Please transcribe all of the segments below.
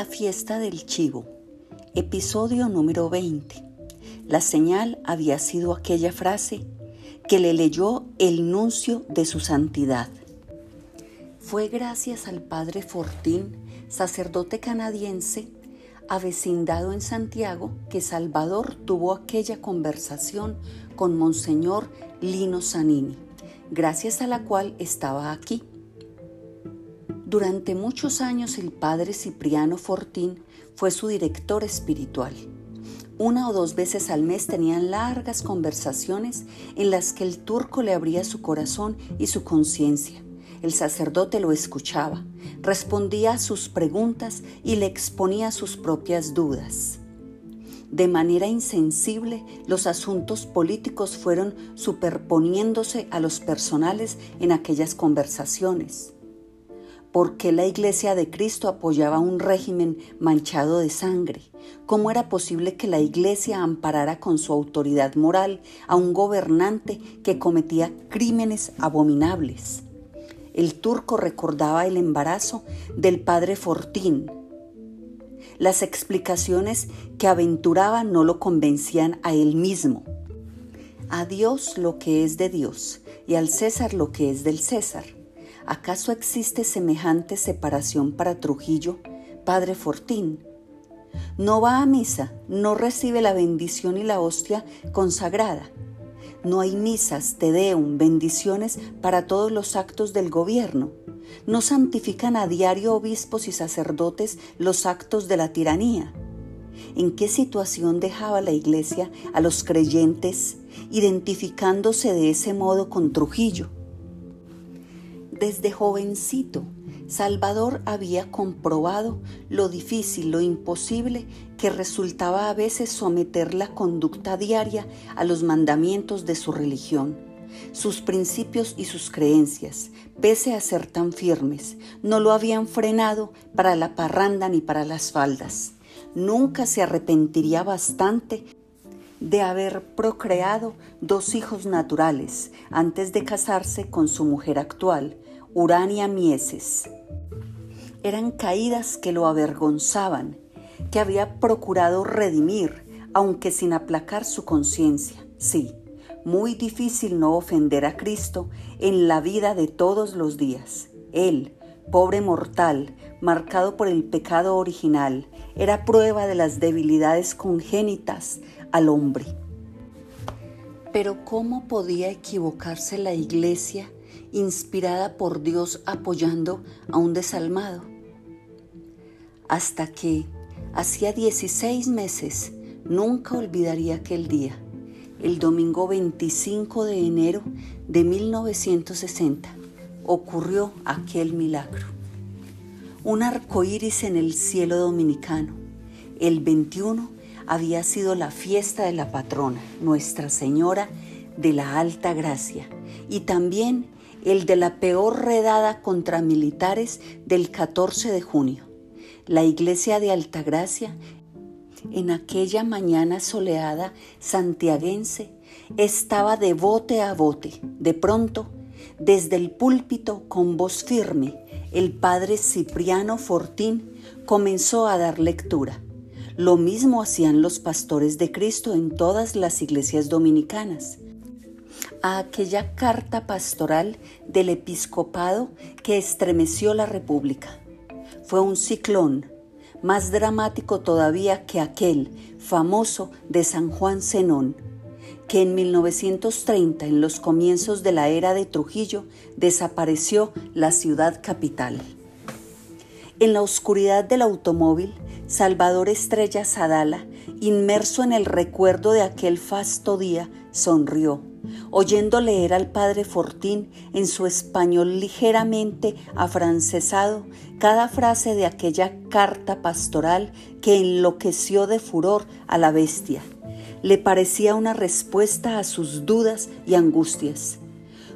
La fiesta del chivo. Episodio número 20. La señal había sido aquella frase que le leyó el nuncio de su santidad. Fue gracias al padre Fortín, sacerdote canadiense, avecindado en Santiago, que Salvador tuvo aquella conversación con Monseñor Lino Zanini, gracias a la cual estaba aquí. Durante muchos años el padre Cipriano Fortín fue su director espiritual. Una o dos veces al mes tenían largas conversaciones en las que el turco le abría su corazón y su conciencia. El sacerdote lo escuchaba, respondía a sus preguntas y le exponía sus propias dudas. De manera insensible, los asuntos políticos fueron superponiéndose a los personales en aquellas conversaciones. ¿Por qué la Iglesia de Cristo apoyaba un régimen manchado de sangre? ¿Cómo era posible que la Iglesia amparara con su autoridad moral a un gobernante que cometía crímenes abominables? El turco recordaba el embarazo del padre Fortín. Las explicaciones que aventuraba no lo convencían a él mismo. A Dios lo que es de Dios y al César lo que es del César ¿Acaso existe semejante separación para Trujillo, Padre Fortín? No va a misa, no recibe la bendición y la hostia consagrada. No hay misas, tedeum, bendiciones para todos los actos del gobierno. No santifican a diario obispos y sacerdotes los actos de la tiranía. ¿En qué situación dejaba la iglesia a los creyentes identificándose de ese modo con Trujillo? Desde jovencito, Salvador había comprobado lo difícil, lo imposible que resultaba a veces someter la conducta diaria a los mandamientos de su religión. Sus principios y sus creencias, pese a ser tan firmes, no lo habían frenado para la parranda ni para las faldas. Nunca se arrepentiría bastante de haber procreado dos hijos naturales antes de casarse con su mujer actual, Urania Mieses. Eran caídas que lo avergonzaban, que había procurado redimir, aunque sin aplacar su conciencia. Sí, muy difícil no ofender a Cristo en la vida de todos los días. Él, pobre mortal, marcado por el pecado original, era prueba de las debilidades congénitas al hombre. Pero ¿cómo podía equivocarse la iglesia inspirada por Dios apoyando a un desalmado. Hasta que, hacía 16 meses, nunca olvidaría aquel día, el domingo 25 de enero de 1960, ocurrió aquel milagro. Un arco iris en el cielo dominicano. El 21 había sido la fiesta de la patrona, Nuestra Señora de la Alta Gracia, y también el de la peor redada contra militares del 14 de junio. La iglesia de Altagracia, en aquella mañana soleada santiaguense, estaba de bote a bote. De pronto, desde el púlpito con voz firme, el padre Cipriano Fortín comenzó a dar lectura. Lo mismo hacían los pastores de Cristo en todas las iglesias dominicanas a aquella carta pastoral del episcopado que estremeció la República. Fue un ciclón, más dramático todavía que aquel famoso de San Juan Zenón, que en 1930, en los comienzos de la era de Trujillo, desapareció la ciudad capital. En la oscuridad del automóvil, Salvador Estrella Sadala, inmerso en el recuerdo de aquel fasto día, sonrió oyendo leer al padre Fortín en su español ligeramente afrancesado cada frase de aquella carta pastoral que enloqueció de furor a la bestia. Le parecía una respuesta a sus dudas y angustias.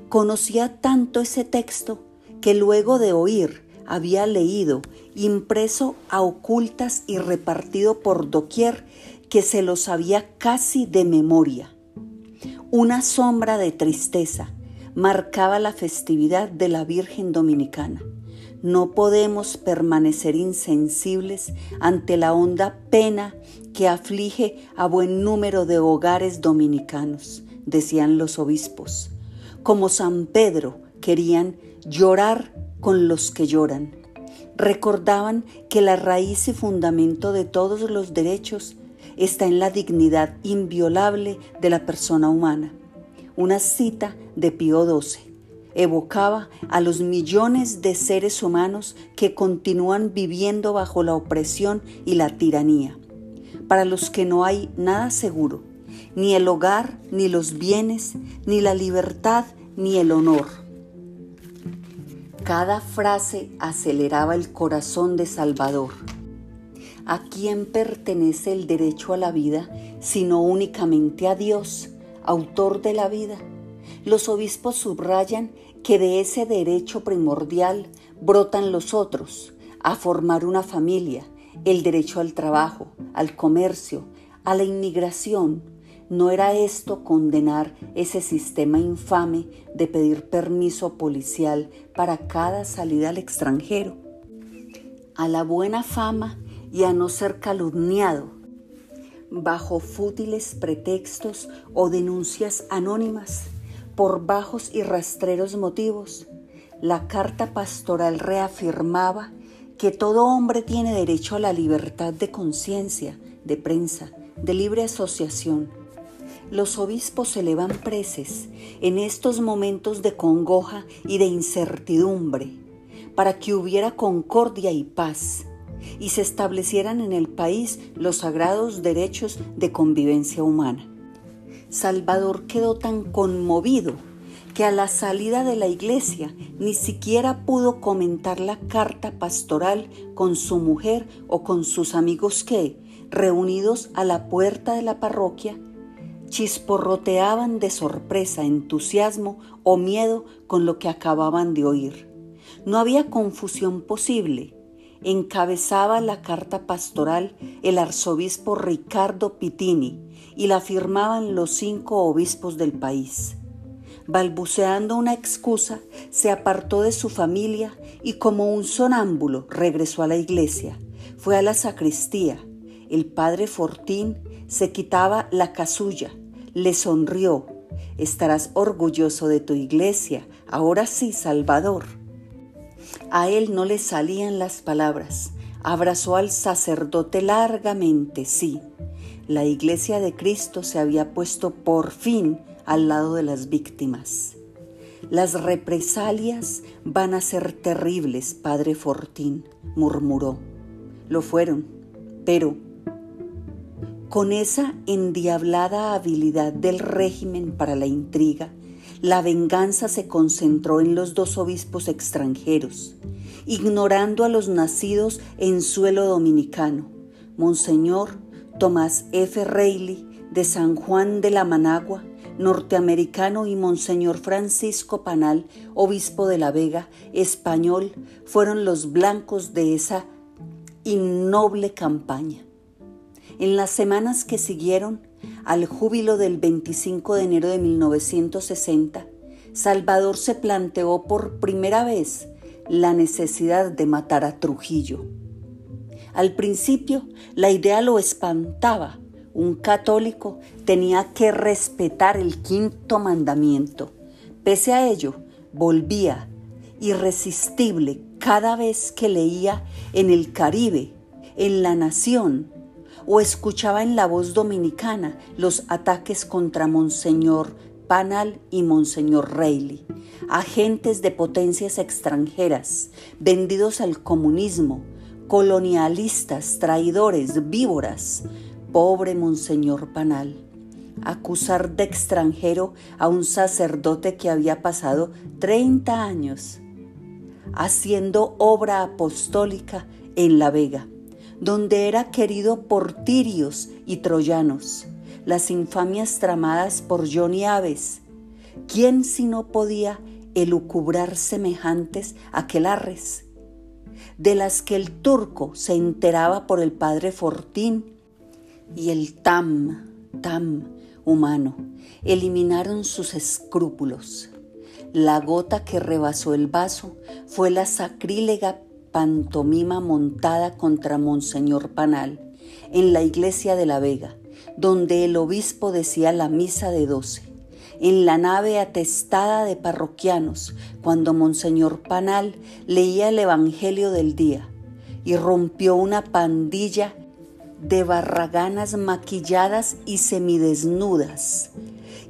Conocía tanto ese texto que luego de oír había leído, impreso a ocultas y repartido por doquier, que se lo sabía casi de memoria. Una sombra de tristeza marcaba la festividad de la Virgen Dominicana. no podemos permanecer insensibles ante la honda pena que aflige a buen número de hogares dominicanos, decían los obispos. Como San Pedro querían llorar con los que lloran. Recordaban que la raíz y fundamento de todos los derechos está en la dignidad inviolable de la persona humana. Una cita de Pío XII evocaba a los millones de seres humanos que continúan viviendo bajo la opresión y la tiranía, para los que no hay nada seguro, ni el hogar, ni los bienes, ni la libertad, ni el honor. Cada frase aceleraba el corazón de Salvador. ¿A quién pertenece el derecho a la vida sino únicamente a Dios, autor de la vida? Los obispos subrayan que de ese derecho primordial brotan los otros, a formar una familia, el derecho al trabajo, al comercio, a la inmigración. ¿No era esto condenar ese sistema infame de pedir permiso policial para cada salida al extranjero? A la buena fama y a no ser calumniado bajo fútiles pretextos o denuncias anónimas por bajos y rastreros motivos, la carta pastoral reafirmaba que todo hombre tiene derecho a la libertad de conciencia, de prensa, de libre asociación. Los obispos elevan preces en estos momentos de congoja y de incertidumbre para que hubiera concordia y paz y se establecieran en el país los sagrados derechos de convivencia humana. Salvador quedó tan conmovido que a la salida de la iglesia ni siquiera pudo comentar la carta pastoral con su mujer o con sus amigos que, reunidos a la puerta de la parroquia, chisporroteaban de sorpresa, entusiasmo o miedo con lo que acababan de oír. No había confusión posible encabezaba la carta pastoral el arzobispo Ricardo Pitini y la firmaban los cinco obispos del país. Balbuceando una excusa, se apartó de su familia y como un sonámbulo regresó a la iglesia. Fue a la sacristía. El padre Fortín se quitaba la casulla, le sonrió. Estarás orgulloso de tu iglesia, ahora sí, Salvador. A él no le salían las palabras. Abrazó al sacerdote largamente, sí. La iglesia de Cristo se había puesto por fin al lado de las víctimas. Las represalias van a ser terribles, padre Fortín, murmuró. Lo fueron, pero con esa endiablada habilidad del régimen para la intriga, la venganza se concentró en los dos obispos extranjeros, ignorando a los nacidos en suelo dominicano, Monseñor Tomás F. Reilly de San Juan de la Managua, norteamericano, y Monseñor Francisco Panal, obispo de La Vega, español, fueron los blancos de esa innoble campaña. En las semanas que siguieron, al júbilo del 25 de enero de 1960, Salvador se planteó por primera vez la necesidad de matar a Trujillo. Al principio la idea lo espantaba. Un católico tenía que respetar el quinto mandamiento. Pese a ello, volvía irresistible cada vez que leía en el Caribe, en la Nación, o escuchaba en la voz dominicana los ataques contra Monseñor Panal y Monseñor Reilly, agentes de potencias extranjeras, vendidos al comunismo, colonialistas, traidores, víboras. Pobre Monseñor Panal. Acusar de extranjero a un sacerdote que había pasado 30 años haciendo obra apostólica en La Vega donde era querido por tirios y troyanos, las infamias tramadas por Johnny Aves. ¿Quién si no podía elucubrar semejantes aquelarres? De las que el turco se enteraba por el padre Fortín y el tam, tam humano, eliminaron sus escrúpulos. La gota que rebasó el vaso fue la sacrílega pantomima montada contra Monseñor Panal en la iglesia de La Vega, donde el obispo decía la misa de doce, en la nave atestada de parroquianos, cuando Monseñor Panal leía el Evangelio del día, y rompió una pandilla de barraganas maquilladas y semidesnudas,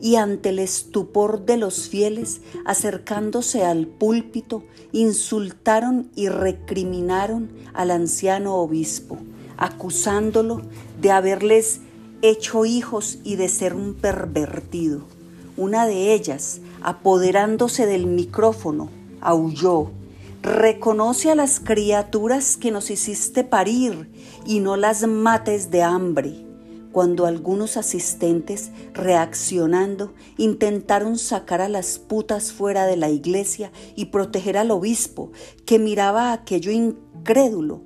y ante el estupor de los fieles, acercándose al púlpito, insultaron y recriminaron al anciano obispo, acusándolo de haberles hecho hijos y de ser un pervertido. Una de ellas, apoderándose del micrófono, aulló, Reconoce a las criaturas que nos hiciste parir y no las mates de hambre. Cuando algunos asistentes, reaccionando, intentaron sacar a las putas fuera de la iglesia y proteger al obispo, que miraba aquello incrédulo,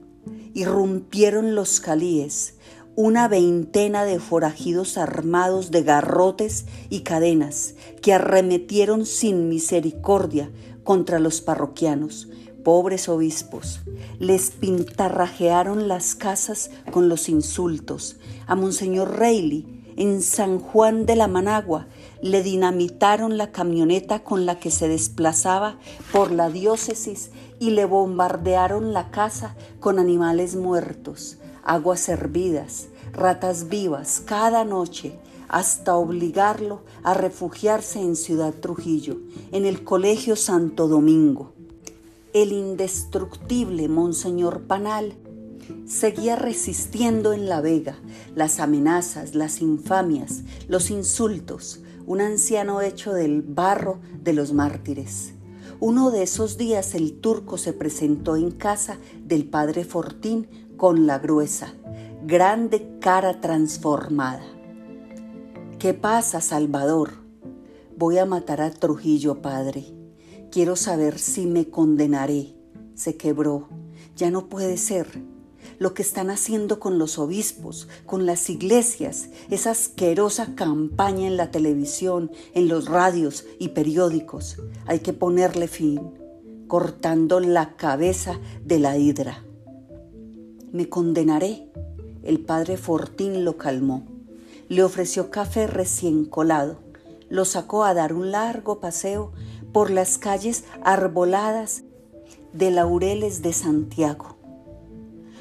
irrumpieron los calíes, una veintena de forajidos armados de garrotes y cadenas que arremetieron sin misericordia contra los parroquianos, pobres obispos. Les pintarrajearon las casas con los insultos. A Monseñor Reilly, en San Juan de la Managua, le dinamitaron la camioneta con la que se desplazaba por la diócesis y le bombardearon la casa con animales muertos aguas hervidas, ratas vivas cada noche, hasta obligarlo a refugiarse en Ciudad Trujillo, en el Colegio Santo Domingo. El indestructible Monseñor Panal seguía resistiendo en la vega las amenazas, las infamias, los insultos, un anciano hecho del barro de los mártires. Uno de esos días el turco se presentó en casa del padre Fortín con la gruesa, grande cara transformada. ¿Qué pasa, Salvador? Voy a matar a Trujillo, padre. Quiero saber si me condenaré. Se quebró. Ya no puede ser. Lo que están haciendo con los obispos, con las iglesias, esa asquerosa campaña en la televisión, en los radios y periódicos. Hay que ponerle fin, cortando la cabeza de la hidra me condenaré. El padre Fortín lo calmó. Le ofreció café recién colado. Lo sacó a dar un largo paseo por las calles arboladas de laureles de Santiago.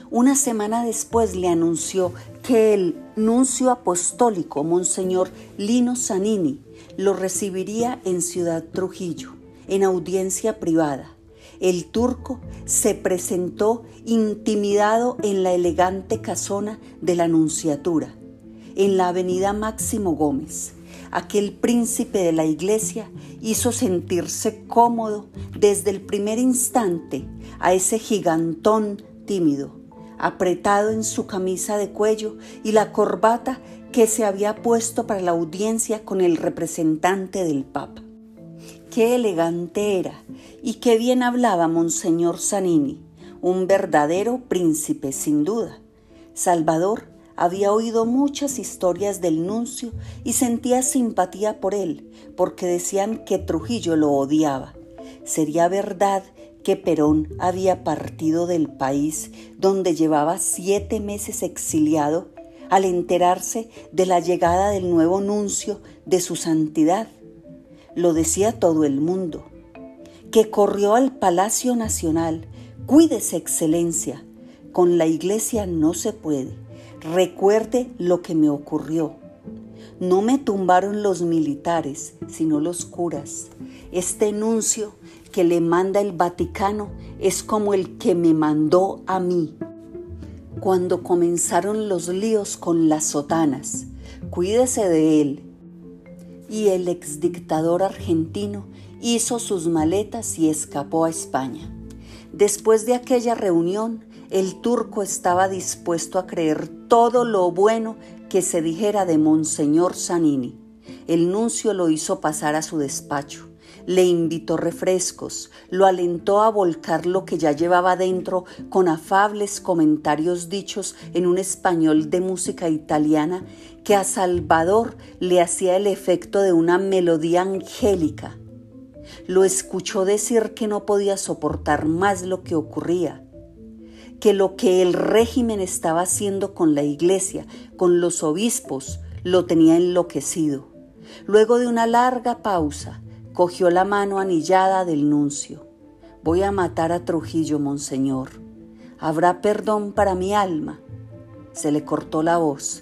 Una semana después le anunció que el nuncio apostólico, Monseñor Lino Zanini, lo recibiría en Ciudad Trujillo, en audiencia privada el turco se presentó intimidado en la elegante casona de la Nunciatura, en la avenida Máximo Gómez. Aquel príncipe de la iglesia hizo sentirse cómodo desde el primer instante a ese gigantón tímido, apretado en su camisa de cuello y la corbata que se había puesto para la audiencia con el representante del Papa qué elegante era y qué bien hablaba Monseñor Zanini, un verdadero príncipe sin duda. Salvador había oído muchas historias del nuncio y sentía simpatía por él, porque decían que Trujillo lo odiaba. ¿Sería verdad que Perón había partido del país donde llevaba siete meses exiliado al enterarse de la llegada del nuevo nuncio de su santidad? lo decía todo el mundo, que corrió al Palacio Nacional, cuídese excelencia, con la iglesia no se puede, recuerde lo que me ocurrió. No me tumbaron los militares, sino los curas. Este enuncio que le manda el Vaticano es como el que me mandó a mí. Cuando comenzaron los líos con las sotanas, cuídese de él, y el exdictador argentino hizo sus maletas y escapó a España. Después de aquella reunión, el turco estaba dispuesto a creer todo lo bueno que se dijera de Monseñor Zanini. El nuncio lo hizo pasar a su despacho le invitó refrescos, lo alentó a volcar lo que ya llevaba dentro con afables comentarios dichos en un español de música italiana que a Salvador le hacía el efecto de una melodía angélica. lo escuchó decir que no podía soportar más lo que ocurría, que lo que el régimen estaba haciendo con la iglesia, con los obispos, lo tenía enloquecido. Luego de una larga pausa, cogió la mano anillada del nuncio. Voy a matar a Trujillo, monseñor. ¿Habrá perdón para mi alma? Se le cortó la voz.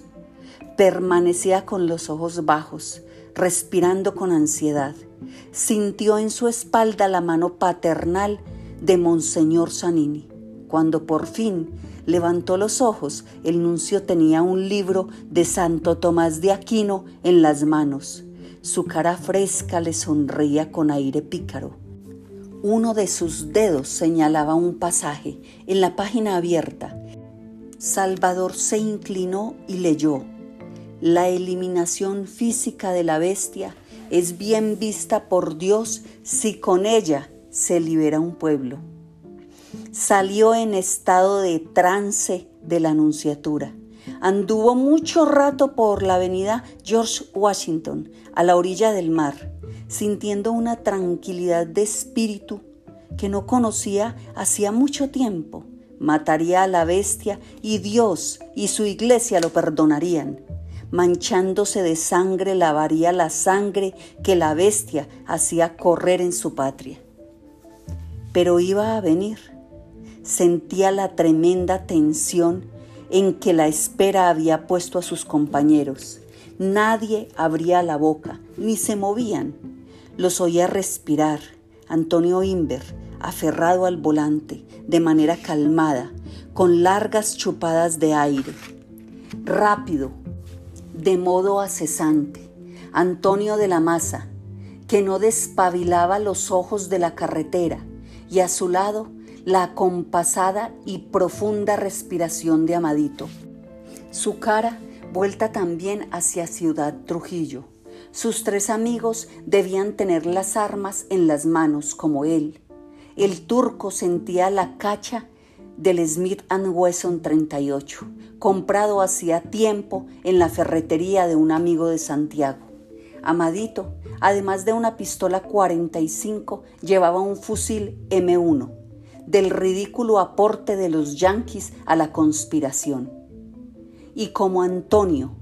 Permanecía con los ojos bajos, respirando con ansiedad. Sintió en su espalda la mano paternal de Monseñor Sanini. Cuando por fin levantó los ojos, el nuncio tenía un libro de Santo Tomás de Aquino en las manos. Su cara fresca le sonreía con aire pícaro. Uno de sus dedos señalaba un pasaje en la página abierta. Salvador se inclinó y leyó. La eliminación física de la bestia es bien vista por Dios si con ella se libera un pueblo. Salió en estado de trance de la anunciatura. Anduvo mucho rato por la avenida George Washington, a la orilla del mar, sintiendo una tranquilidad de espíritu que no conocía hacía mucho tiempo. Mataría a la bestia y Dios y su iglesia lo perdonarían manchándose de sangre, lavaría la sangre que la bestia hacía correr en su patria. Pero iba a venir. Sentía la tremenda tensión en que la espera había puesto a sus compañeros. Nadie abría la boca, ni se movían. Los oía respirar. Antonio Imber, aferrado al volante, de manera calmada, con largas chupadas de aire. Rápido, de modo acesante, Antonio de la Maza, que no despabilaba los ojos de la carretera, y a su lado la acompasada y profunda respiración de Amadito. Su cara vuelta también hacia Ciudad Trujillo. Sus tres amigos debían tener las armas en las manos como él. El turco sentía la cacha del Smith Wesson 38, comprado hacía tiempo en la ferretería de un amigo de Santiago. Amadito, además de una pistola 45, llevaba un fusil M1, del ridículo aporte de los yanquis a la conspiración. Y como Antonio,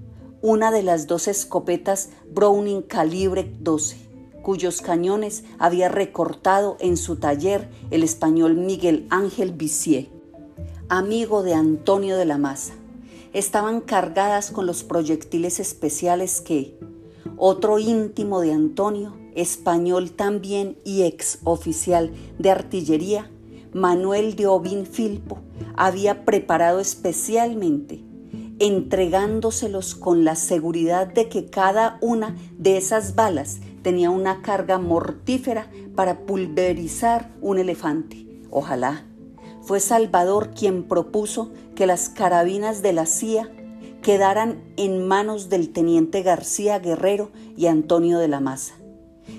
una de las dos escopetas Browning calibre 12, cuyos cañones había recortado en su taller el español Miguel Ángel Vicier amigo de Antonio de la Maza. Estaban cargadas con los proyectiles especiales que otro íntimo de Antonio, español también y ex oficial de artillería, Manuel de Obin Filpo, había preparado especialmente, entregándoselos con la seguridad de que cada una de esas balas tenía una carga mortífera para pulverizar un elefante. Ojalá fue Salvador quien propuso que las carabinas de la CIA quedaran en manos del teniente García Guerrero y Antonio de la Maza,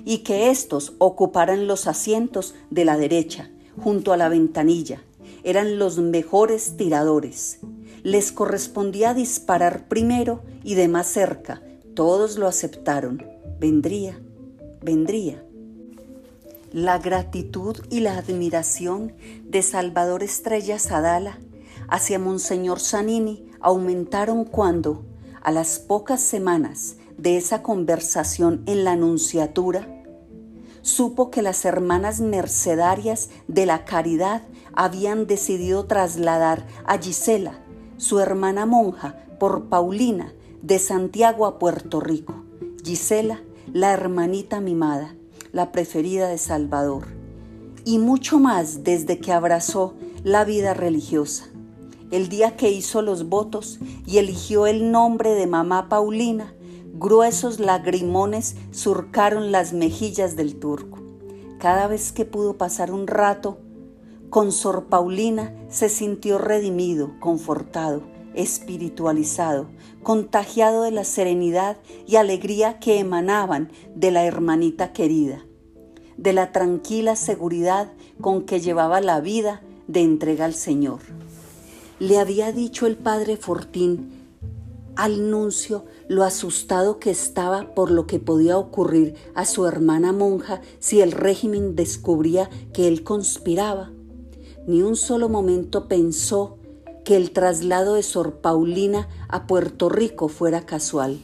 y que éstos ocuparan los asientos de la derecha, junto a la ventanilla. Eran los mejores tiradores. Les correspondía disparar primero y de más cerca. Todos lo aceptaron. Vendría, vendría. La gratitud y la admiración de Salvador Estrella Sadala hacia Monseñor Sanini aumentaron cuando, a las pocas semanas de esa conversación en la Anunciatura, supo que las hermanas mercedarias de la caridad habían decidido trasladar a Gisela, su hermana monja, por Paulina, de Santiago a Puerto Rico. Gisela, la hermanita mimada la preferida de Salvador, y mucho más desde que abrazó la vida religiosa. El día que hizo los votos y eligió el nombre de mamá Paulina, gruesos lagrimones surcaron las mejillas del turco. Cada vez que pudo pasar un rato con Sor Paulina, se sintió redimido, confortado, espiritualizado, contagiado de la serenidad y alegría que emanaban de la hermanita querida, de la tranquila seguridad con que llevaba la vida de entrega al Señor. Le había dicho el padre Fortín al nuncio lo asustado que estaba por lo que podía ocurrir a su hermana monja si el régimen descubría que él conspiraba. Ni un solo momento pensó que el traslado de Sor Paulina a Puerto Rico fuera casual.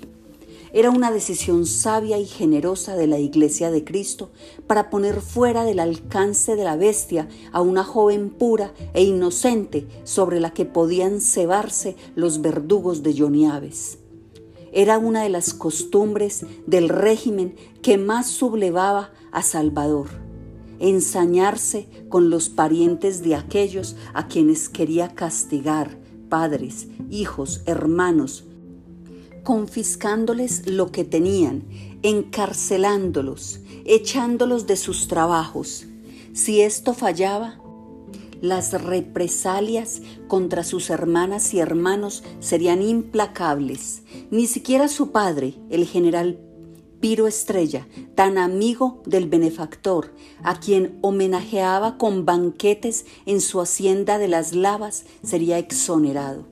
Era una decisión sabia y generosa de la Iglesia de Cristo para poner fuera del alcance de la bestia a una joven pura e inocente sobre la que podían cebarse los verdugos de Aves. Era una de las costumbres del régimen que más sublevaba a Salvador, ensañarse con los parientes de aquellos a quienes quería castigar, padres, hijos, hermanos, confiscándoles lo que tenían, encarcelándolos, echándolos de sus trabajos. Si esto fallaba, las represalias contra sus hermanas y hermanos serían implacables. Ni siquiera su padre, el general Piro Estrella, tan amigo del benefactor, a quien homenajeaba con banquetes en su hacienda de las lavas, sería exonerado.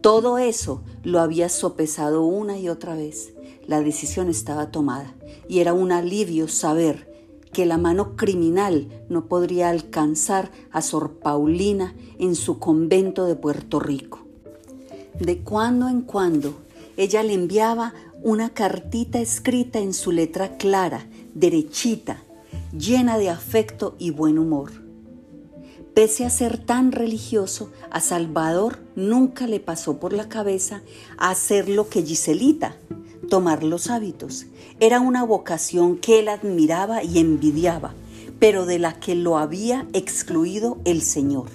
Todo eso lo había sopesado una y otra vez. La decisión estaba tomada y era un alivio saber que la mano criminal no podría alcanzar a Sor Paulina en su convento de Puerto Rico. De cuando en cuando ella le enviaba una cartita escrita en su letra clara, derechita, llena de afecto y buen humor. Pese a ser tan religioso, a Salvador nunca le pasó por la cabeza hacer lo que Giselita, tomar los hábitos. Era una vocación que él admiraba y envidiaba, pero de la que lo había excluido el Señor.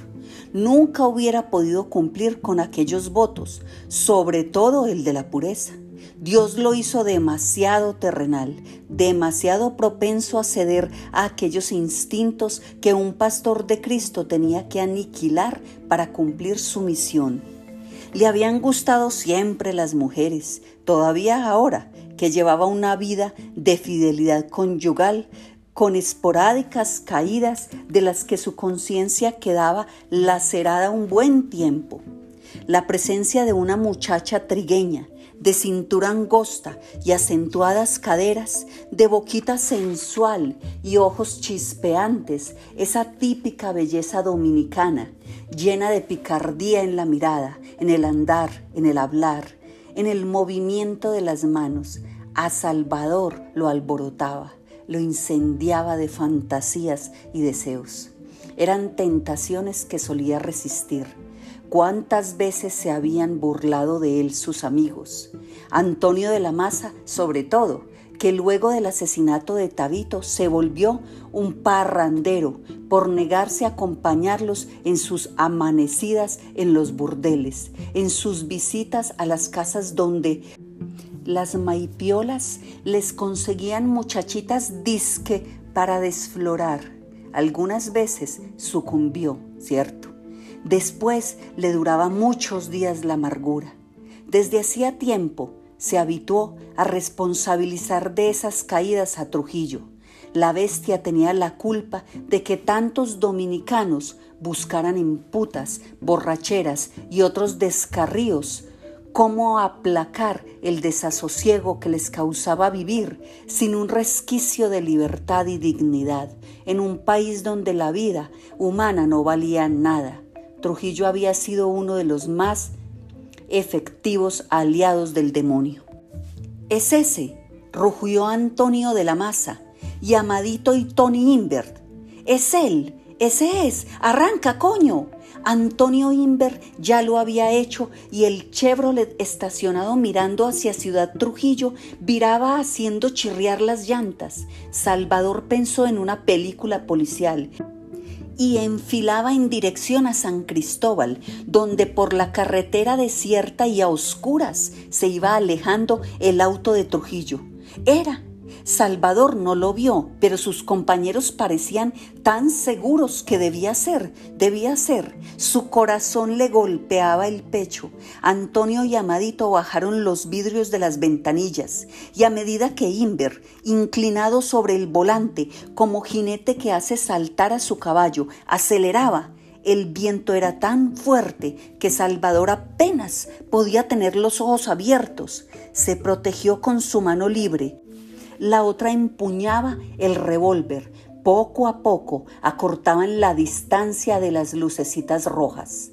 Nunca hubiera podido cumplir con aquellos votos, sobre todo el de la pureza. Dios lo hizo demasiado terrenal, demasiado propenso a ceder a aquellos instintos que un pastor de Cristo tenía que aniquilar para cumplir su misión. Le habían gustado siempre las mujeres, todavía ahora que llevaba una vida de fidelidad conyugal, con esporádicas caídas de las que su conciencia quedaba lacerada un buen tiempo. La presencia de una muchacha trigueña, de cintura angosta y acentuadas caderas, de boquita sensual y ojos chispeantes, esa típica belleza dominicana, llena de picardía en la mirada, en el andar, en el hablar, en el movimiento de las manos. A Salvador lo alborotaba, lo incendiaba de fantasías y deseos. Eran tentaciones que solía resistir cuántas veces se habían burlado de él sus amigos. Antonio de la Maza, sobre todo, que luego del asesinato de Tabito se volvió un parrandero por negarse a acompañarlos en sus amanecidas en los burdeles, en sus visitas a las casas donde las maipiolas les conseguían muchachitas disque para desflorar. Algunas veces sucumbió, ¿cierto? Después le duraba muchos días la amargura. Desde hacía tiempo se habituó a responsabilizar de esas caídas a Trujillo. La bestia tenía la culpa de que tantos dominicanos buscaran en putas, borracheras y otros descarríos cómo aplacar el desasosiego que les causaba vivir sin un resquicio de libertad y dignidad en un país donde la vida humana no valía nada Trujillo había sido uno de los más efectivos aliados del demonio. Es ese, rugió Antonio de la Maza y Amadito y Tony Invert. Es él, ese es, arranca, coño. Antonio Invert ya lo había hecho y el Chevrolet estacionado mirando hacia Ciudad Trujillo viraba haciendo chirriar las llantas. Salvador pensó en una película policial y enfilaba en dirección a San Cristóbal, donde por la carretera desierta y a oscuras se iba alejando el auto de Trujillo. Era Salvador no lo vio, pero sus compañeros parecían tan seguros que debía ser, debía ser. Su corazón le golpeaba el pecho. Antonio y Amadito bajaron los vidrios de las ventanillas y a medida que Inver, inclinado sobre el volante como jinete que hace saltar a su caballo, aceleraba, el viento era tan fuerte que Salvador apenas podía tener los ojos abiertos. Se protegió con su mano libre. La otra empuñaba el revólver. Poco a poco acortaban la distancia de las lucecitas rojas.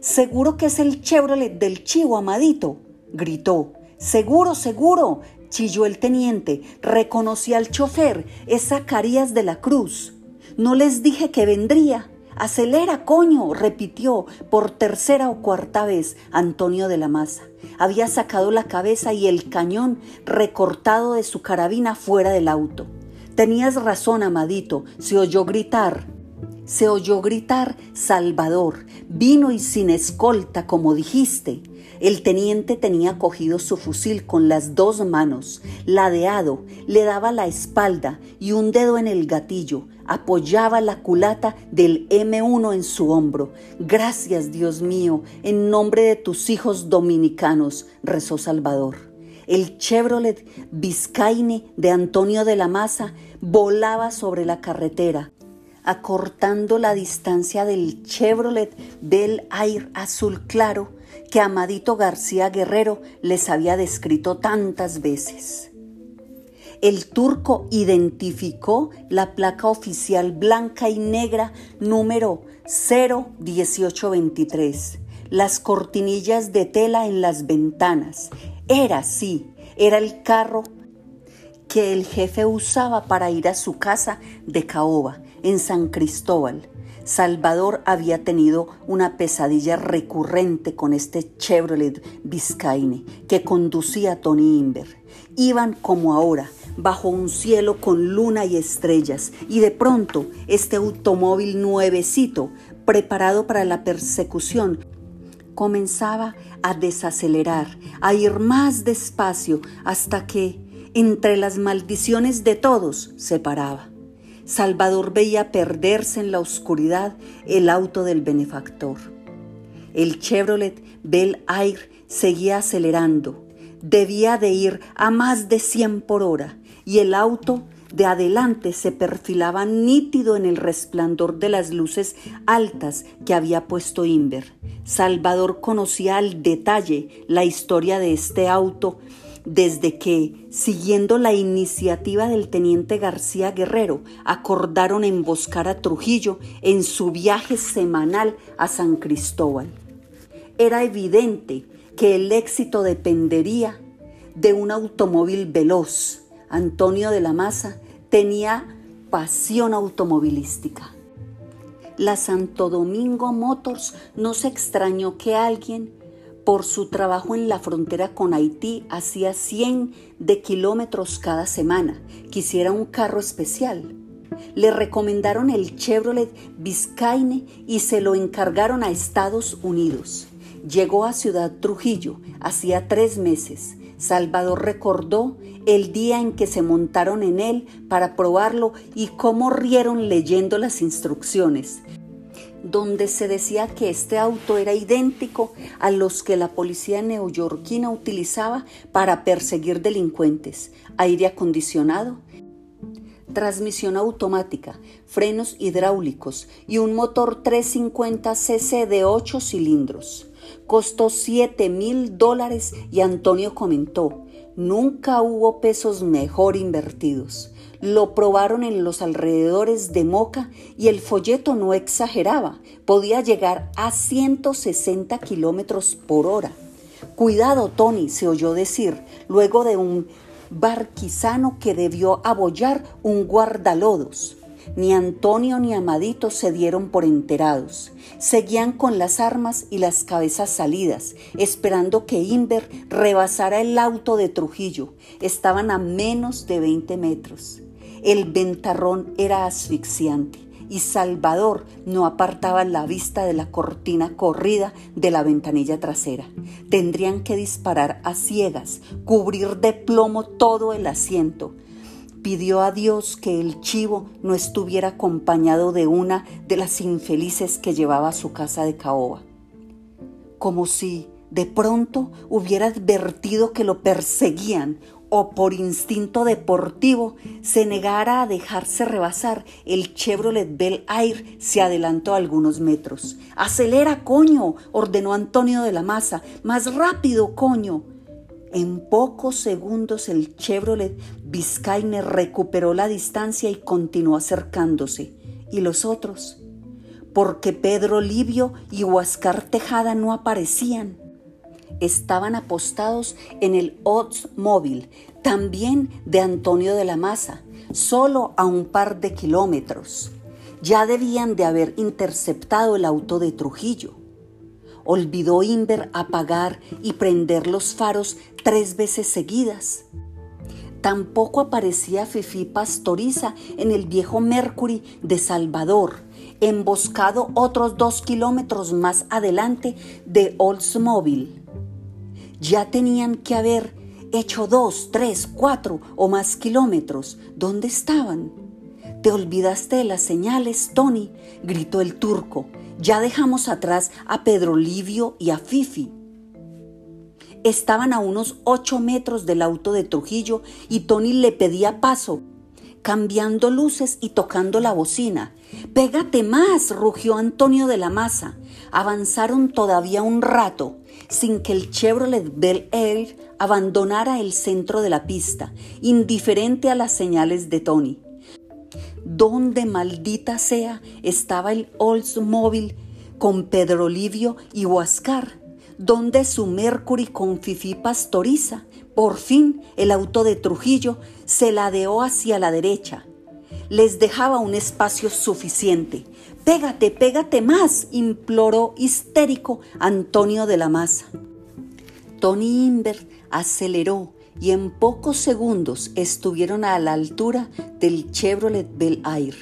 Seguro que es el Chevrolet del chivo, amadito, gritó. Seguro, seguro, chilló el teniente. Reconocí al chofer, es Zacarías de la Cruz. No les dije que vendría. Acelera, coño, repitió por tercera o cuarta vez Antonio de la Maza. Había sacado la cabeza y el cañón recortado de su carabina fuera del auto. Tenías razón, amadito, se oyó gritar. Se oyó gritar Salvador, vino y sin escolta, como dijiste. El teniente tenía cogido su fusil con las dos manos, ladeado, le daba la espalda y un dedo en el gatillo, apoyaba la culata del M1 en su hombro. Gracias, Dios mío, en nombre de tus hijos dominicanos, rezó Salvador. El Chevrolet Biscayne de Antonio de la Maza volaba sobre la carretera, acortando la distancia del Chevrolet del Air azul claro que Amadito García Guerrero les había descrito tantas veces. El turco identificó la placa oficial blanca y negra número 01823, las cortinillas de tela en las ventanas. Era sí, era el carro que el jefe usaba para ir a su casa de Caoba, en San Cristóbal, Salvador había tenido una pesadilla recurrente con este Chevrolet Biscayne que conducía a Tony Inver. Iban como ahora, bajo un cielo con luna y estrellas, y de pronto este automóvil nuevecito, preparado para la persecución, comenzaba a desacelerar, a ir más despacio, hasta que, entre las maldiciones de todos, se paraba. Salvador veía perderse en la oscuridad el auto del benefactor. El Chevrolet Bel Air seguía acelerando. Debía de ir a más de 100 por hora y el auto de adelante se perfilaba nítido en el resplandor de las luces altas que había puesto Inver. Salvador conocía al detalle la historia de este auto desde que, siguiendo la iniciativa del teniente García Guerrero, acordaron emboscar a Trujillo en su viaje semanal a San Cristóbal. Era evidente que el éxito dependería de un automóvil veloz. Antonio de la Maza tenía pasión automovilística. La Santo Domingo Motors no se extrañó que alguien por su trabajo en la frontera con Haití hacía 100 de kilómetros cada semana. Quisiera un carro especial. Le recomendaron el Chevrolet Biscayne y se lo encargaron a Estados Unidos. Llegó a Ciudad Trujillo hacía tres meses. Salvador recordó el día en que se montaron en él para probarlo y cómo rieron leyendo las instrucciones donde se decía que este auto era idéntico a los que la policía neoyorquina utilizaba para perseguir delincuentes, aire acondicionado, transmisión automática, frenos hidráulicos y un motor 350 cc de 8 cilindros. Costó 7 mil dólares y Antonio comentó, nunca hubo pesos mejor invertidos. Lo probaron en los alrededores de Moca y el folleto no exageraba, podía llegar a 160 kilómetros por hora. Cuidado, Tony, se oyó decir, luego de un barquizano que debió abollar un guardalodos. Ni Antonio ni Amadito se dieron por enterados. Seguían con las armas y las cabezas salidas, esperando que Inver rebasara el auto de Trujillo. Estaban a menos de 20 metros. El ventarrón era asfixiante y Salvador no apartaba la vista de la cortina corrida de la ventanilla trasera. Tendrían que disparar a ciegas, cubrir de plomo todo el asiento. Pidió a Dios que el chivo no estuviera acompañado de una de las infelices que llevaba a su casa de caoba. Como si de pronto hubiera advertido que lo perseguían o por instinto deportivo se negara a dejarse rebasar, el Chevrolet Bel Air se adelantó algunos metros. ¡Acelera, coño! ordenó Antonio de la Maza. ¡Más rápido, coño! En pocos segundos el Chevrolet Biscayne recuperó la distancia y continuó acercándose. ¿Y los otros? Porque Pedro Livio y Huascar Tejada no aparecían estaban apostados en el móvil, también de Antonio de la Maza, solo a un par de kilómetros. Ya debían de haber interceptado el auto de Trujillo. Olvidó Inver apagar y prender los faros tres veces seguidas. Tampoco aparecía Fifi Pastoriza en el viejo Mercury de Salvador, emboscado otros dos kilómetros más adelante de Oldsmobile ya tenían que haber hecho dos, tres, cuatro o más kilómetros. ¿Dónde estaban? Te olvidaste de las señales, Tony, gritó el turco. Ya dejamos atrás a Pedro Livio y a Fifi. Estaban a unos ocho metros del auto de Trujillo y Tony le pedía paso, cambiando luces y tocando la bocina. Pégate más, rugió Antonio de la Maza. Avanzaron todavía un rato sin que el Chevrolet Bel Air abandonara el centro de la pista, indiferente a las señales de Tony. ¿Dónde maldita sea estaba el Oldsmobile con Pedro Livio y Huascar? ¿Dónde su Mercury con Fifi Pastoriza? Por fin el auto de Trujillo se ladeó hacia la derecha. Les dejaba un espacio suficiente. Pégate, pégate más, imploró histérico Antonio de la Maza. Tony Inver aceleró y en pocos segundos estuvieron a la altura del Chevrolet Bel Air.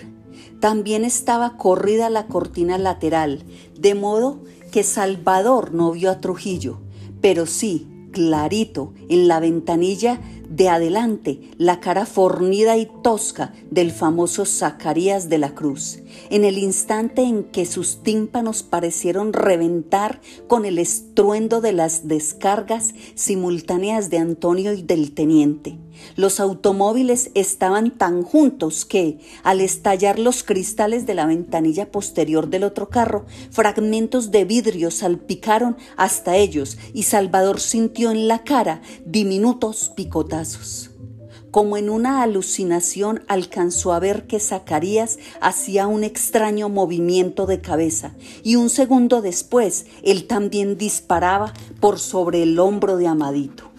También estaba corrida la cortina lateral, de modo que Salvador no vio a Trujillo, pero sí, clarito, en la ventanilla de adelante la cara fornida y tosca del famoso Zacarías de la Cruz, en el instante en que sus tímpanos parecieron reventar con el estruendo de las descargas simultáneas de Antonio y del teniente. Los automóviles estaban tan juntos que, al estallar los cristales de la ventanilla posterior del otro carro, fragmentos de vidrio salpicaron hasta ellos y Salvador sintió en la cara diminutos picotazos. Como en una alucinación alcanzó a ver que Zacarías hacía un extraño movimiento de cabeza y un segundo después él también disparaba por sobre el hombro de Amadito.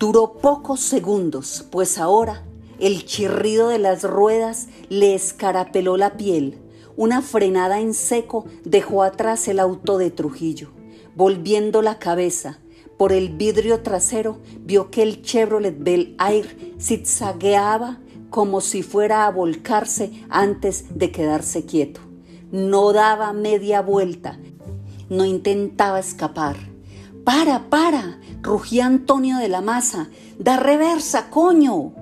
Duró pocos segundos, pues ahora el chirrido de las ruedas le escarapeló la piel. Una frenada en seco dejó atrás el auto de Trujillo. Volviendo la cabeza por el vidrio trasero, vio que el Chevrolet Bel Air zigzagueaba como si fuera a volcarse antes de quedarse quieto. No daba media vuelta, no intentaba escapar para, para, rugía Antonio de la Maza. Da reversa, coño.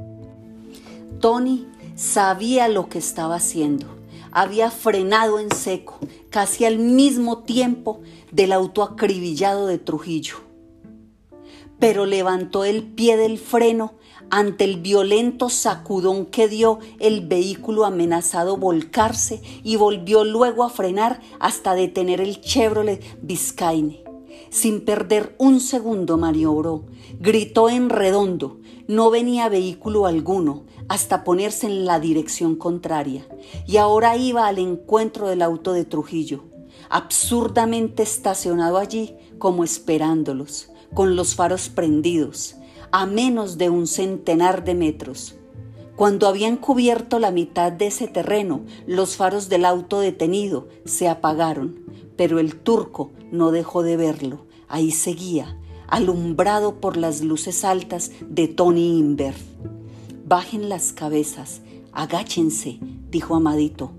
Tony sabía lo que estaba haciendo. Había frenado en seco, casi al mismo tiempo del auto acribillado de Trujillo. Pero levantó el pie del freno ante el violento sacudón que dio el vehículo amenazado volcarse y volvió luego a frenar hasta detener el Chevrolet Biscayne. Sin perder un segundo maniobró, gritó en redondo, no venía vehículo alguno hasta ponerse en la dirección contraria, y ahora iba al encuentro del auto de Trujillo, absurdamente estacionado allí como esperándolos, con los faros prendidos, a menos de un centenar de metros. Cuando habían cubierto la mitad de ese terreno, los faros del auto detenido se apagaron, pero el turco no dejó de verlo. Ahí seguía, alumbrado por las luces altas de Tony Inver. Bajen las cabezas, agáchense, dijo Amadito.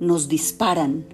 Nos disparan.